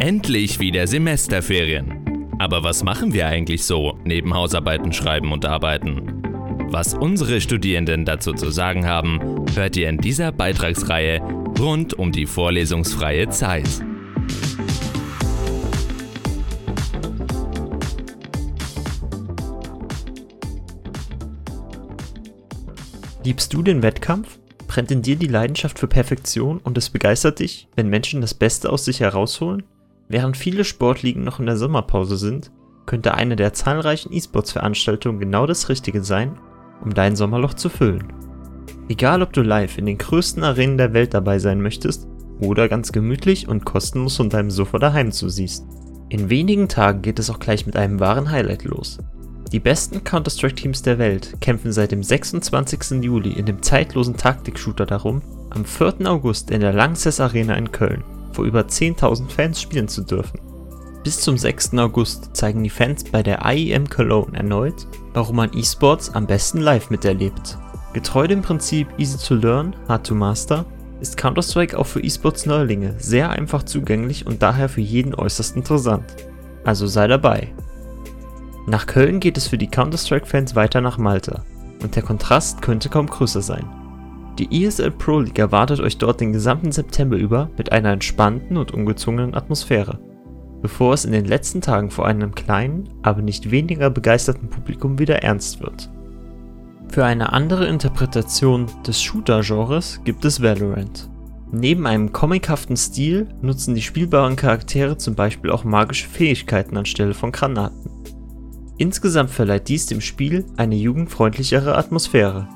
Endlich wieder Semesterferien. Aber was machen wir eigentlich so neben Hausarbeiten schreiben und arbeiten? Was unsere Studierenden dazu zu sagen haben, hört ihr in dieser Beitragsreihe rund um die vorlesungsfreie Zeit. Liebst du den Wettkampf? Brennt in dir die Leidenschaft für Perfektion und es begeistert dich, wenn Menschen das Beste aus sich herausholen? Während viele Sportligen noch in der Sommerpause sind, könnte eine der zahlreichen E-Sports-Veranstaltungen genau das Richtige sein, um dein Sommerloch zu füllen. Egal ob du live in den größten Arenen der Welt dabei sein möchtest oder ganz gemütlich und kostenlos von deinem Sofa daheim zusiehst. In wenigen Tagen geht es auch gleich mit einem wahren Highlight los. Die besten Counter-Strike-Teams der Welt kämpfen seit dem 26. Juli in dem zeitlosen Taktik-Shooter darum, am 4. August in der Lanxess Arena in Köln vor über 10.000 Fans spielen zu dürfen. Bis zum 6. August zeigen die Fans bei der IEM Cologne erneut, warum man E-Sports am besten live miterlebt. Getreu dem Prinzip Easy to Learn, Hard to Master, ist Counter-Strike auch für E-Sports-Neulinge sehr einfach zugänglich und daher für jeden äußerst interessant. Also sei dabei! Nach Köln geht es für die Counter-Strike-Fans weiter nach Malta und der Kontrast könnte kaum größer sein. Die ESL Pro League erwartet euch dort den gesamten September über mit einer entspannten und ungezwungenen Atmosphäre, bevor es in den letzten Tagen vor einem kleinen, aber nicht weniger begeisterten Publikum wieder ernst wird. Für eine andere Interpretation des Shooter-Genres gibt es Valorant. Neben einem comichaften Stil nutzen die spielbaren Charaktere zum Beispiel auch magische Fähigkeiten anstelle von Granaten. Insgesamt verleiht dies dem Spiel eine jugendfreundlichere Atmosphäre.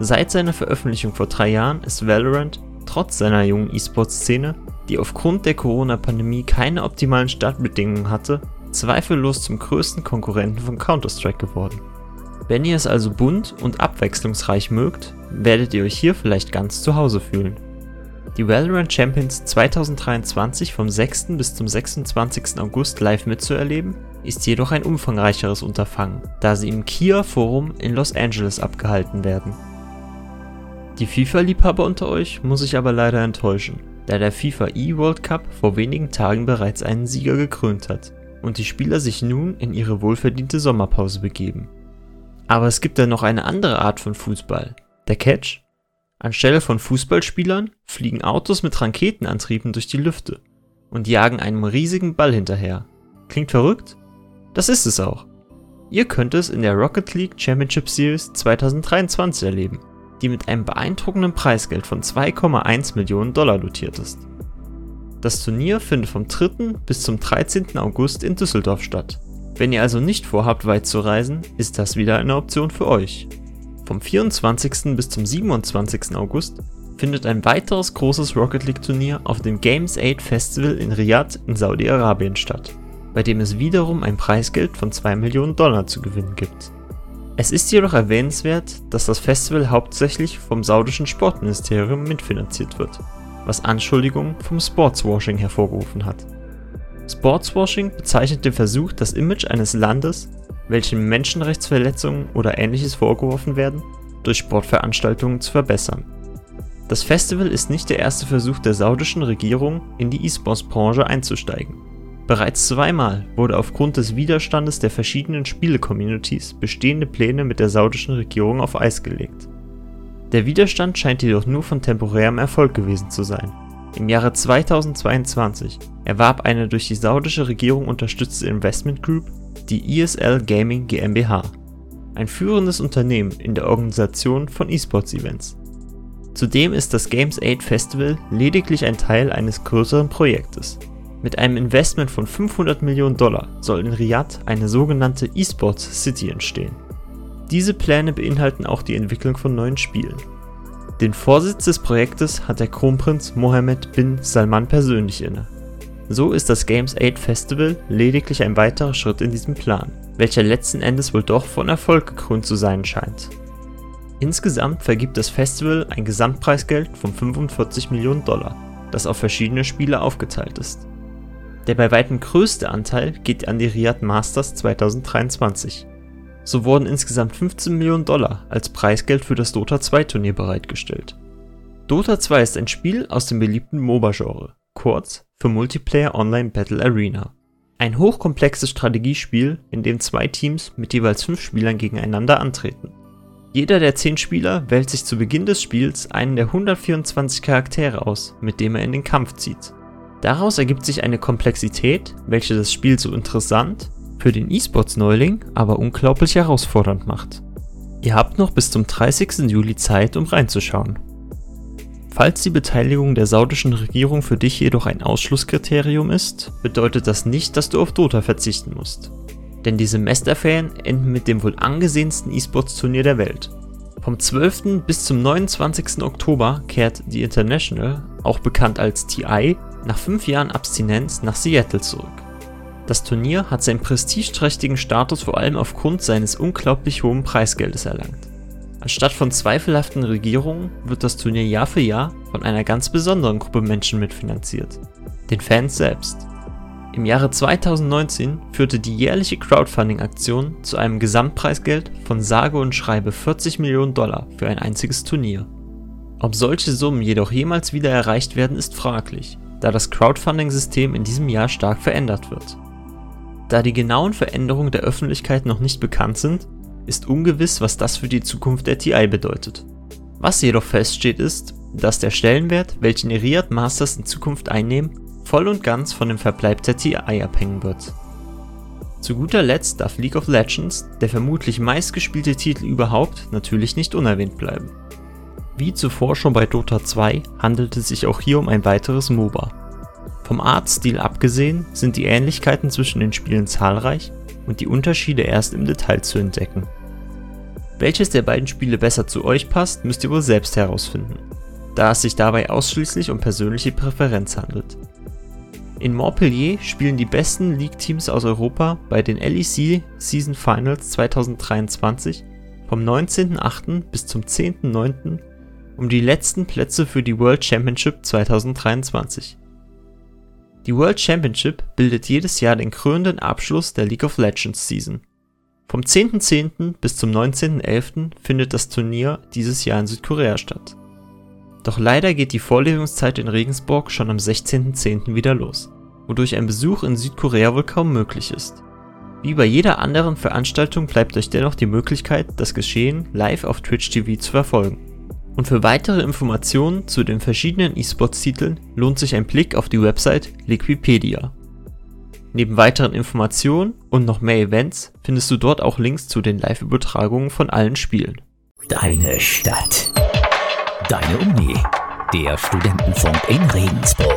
Seit seiner Veröffentlichung vor drei Jahren ist Valorant trotz seiner jungen E-Sport-Szene, die aufgrund der Corona-Pandemie keine optimalen Startbedingungen hatte, zweifellos zum größten Konkurrenten von Counter-Strike geworden. Wenn ihr es also bunt und abwechslungsreich mögt, werdet ihr euch hier vielleicht ganz zu Hause fühlen. Die Valorant Champions 2023 vom 6. bis zum 26. August live mitzuerleben, ist jedoch ein umfangreicheres Unterfangen, da sie im Kia Forum in Los Angeles abgehalten werden. Die FIFA-Liebhaber unter euch muss ich aber leider enttäuschen, da der FIFA E-World Cup vor wenigen Tagen bereits einen Sieger gekrönt hat und die Spieler sich nun in ihre wohlverdiente Sommerpause begeben. Aber es gibt ja noch eine andere Art von Fußball, der Catch. Anstelle von Fußballspielern fliegen Autos mit Raketenantrieben durch die Lüfte und jagen einem riesigen Ball hinterher. Klingt verrückt? Das ist es auch. Ihr könnt es in der Rocket League Championship Series 2023 erleben, die mit einem beeindruckenden Preisgeld von 2,1 Millionen Dollar dotiert ist. Das Turnier findet vom 3. bis zum 13. August in Düsseldorf statt. Wenn ihr also nicht vorhabt, weit zu reisen, ist das wieder eine Option für euch. Vom 24. bis zum 27. August findet ein weiteres großes Rocket League Turnier auf dem Games 8 Festival in Riyadh in Saudi-Arabien statt bei dem es wiederum ein Preisgeld von 2 Millionen Dollar zu gewinnen gibt. Es ist jedoch erwähnenswert, dass das Festival hauptsächlich vom saudischen Sportministerium mitfinanziert wird, was Anschuldigungen vom Sportswashing hervorgerufen hat. Sportswashing bezeichnet den Versuch, das Image eines Landes, welchem Menschenrechtsverletzungen oder ähnliches vorgeworfen werden, durch Sportveranstaltungen zu verbessern. Das Festival ist nicht der erste Versuch der saudischen Regierung, in die E-Sports-Branche einzusteigen. Bereits zweimal wurde aufgrund des Widerstandes der verschiedenen Spiele-Communities bestehende Pläne mit der saudischen Regierung auf Eis gelegt. Der Widerstand scheint jedoch nur von temporärem Erfolg gewesen zu sein. Im Jahre 2022 erwarb eine durch die saudische Regierung unterstützte Investment Group die ESL Gaming GmbH, ein führendes Unternehmen in der Organisation von E-Sports-Events. Zudem ist das Games 8 Festival lediglich ein Teil eines größeren Projektes mit einem Investment von 500 Millionen Dollar soll in Riyadh eine sogenannte E-Sports City entstehen. Diese Pläne beinhalten auch die Entwicklung von neuen Spielen. Den Vorsitz des Projektes hat der Kronprinz Mohammed bin Salman persönlich inne. So ist das Games 8 Festival lediglich ein weiterer Schritt in diesem Plan, welcher letzten Endes wohl doch von Erfolg gekrönt zu sein scheint. Insgesamt vergibt das Festival ein Gesamtpreisgeld von 45 Millionen Dollar, das auf verschiedene Spiele aufgeteilt ist. Der bei weitem größte Anteil geht an die Riyadh Masters 2023. So wurden insgesamt 15 Millionen Dollar als Preisgeld für das Dota 2 Turnier bereitgestellt. Dota 2 ist ein Spiel aus dem beliebten MOBA-Genre, kurz für Multiplayer Online Battle Arena. Ein hochkomplexes Strategiespiel, in dem zwei Teams mit jeweils fünf Spielern gegeneinander antreten. Jeder der 10 Spieler wählt sich zu Beginn des Spiels einen der 124 Charaktere aus, mit dem er in den Kampf zieht. Daraus ergibt sich eine Komplexität, welche das Spiel so interessant, für den E-Sports-Neuling aber unglaublich herausfordernd macht. Ihr habt noch bis zum 30. Juli Zeit, um reinzuschauen. Falls die Beteiligung der saudischen Regierung für dich jedoch ein Ausschlusskriterium ist, bedeutet das nicht, dass du auf Dota verzichten musst. Denn die Semesterferien enden mit dem wohl angesehensten E-Sports-Turnier der Welt. Vom 12. bis zum 29. Oktober kehrt The International, auch bekannt als TI, nach fünf Jahren Abstinenz nach Seattle zurück. Das Turnier hat seinen prestigeträchtigen Status vor allem aufgrund seines unglaublich hohen Preisgeldes erlangt. Anstatt von zweifelhaften Regierungen wird das Turnier Jahr für Jahr von einer ganz besonderen Gruppe Menschen mitfinanziert, den Fans selbst. Im Jahre 2019 führte die jährliche Crowdfunding-Aktion zu einem Gesamtpreisgeld von sage und schreibe 40 Millionen Dollar für ein einziges Turnier. Ob solche Summen jedoch jemals wieder erreicht werden, ist fraglich, da das Crowdfunding-System in diesem Jahr stark verändert wird. Da die genauen Veränderungen der Öffentlichkeit noch nicht bekannt sind, ist ungewiss, was das für die Zukunft der TI bedeutet. Was jedoch feststeht ist, dass der Stellenwert, welchen die Riyadh Masters in Zukunft einnehmen, voll und ganz von dem Verbleib der TI abhängen wird. Zu guter Letzt darf League of Legends, der vermutlich meistgespielte Titel überhaupt, natürlich nicht unerwähnt bleiben. Wie zuvor schon bei Dota 2 handelt es sich auch hier um ein weiteres MOBA. Vom Artstil abgesehen sind die Ähnlichkeiten zwischen den Spielen zahlreich und die Unterschiede erst im Detail zu entdecken. Welches der beiden Spiele besser zu euch passt, müsst ihr wohl selbst herausfinden, da es sich dabei ausschließlich um persönliche Präferenz handelt. In Montpellier spielen die besten League-Teams aus Europa bei den LEC Season Finals 2023 vom 19.08. bis zum 10.09. um die letzten Plätze für die World Championship 2023. Die World Championship bildet jedes Jahr den krönenden Abschluss der League of Legends Season vom 10.10. bis zum 19.11. findet das Turnier dieses Jahr in Südkorea statt. Doch leider geht die Vorlesungszeit in Regensburg schon am 16.10. wieder los, wodurch ein Besuch in Südkorea wohl kaum möglich ist. Wie bei jeder anderen Veranstaltung bleibt euch dennoch die Möglichkeit, das Geschehen live auf Twitch TV zu verfolgen. Und für weitere Informationen zu den verschiedenen E-Sports-Titeln lohnt sich ein Blick auf die Website Liquipedia. Neben weiteren Informationen und noch mehr Events findest du dort auch Links zu den Live-Übertragungen von allen Spielen. Deine Stadt. Deine Uni. Der Studentenfunk in Regensburg.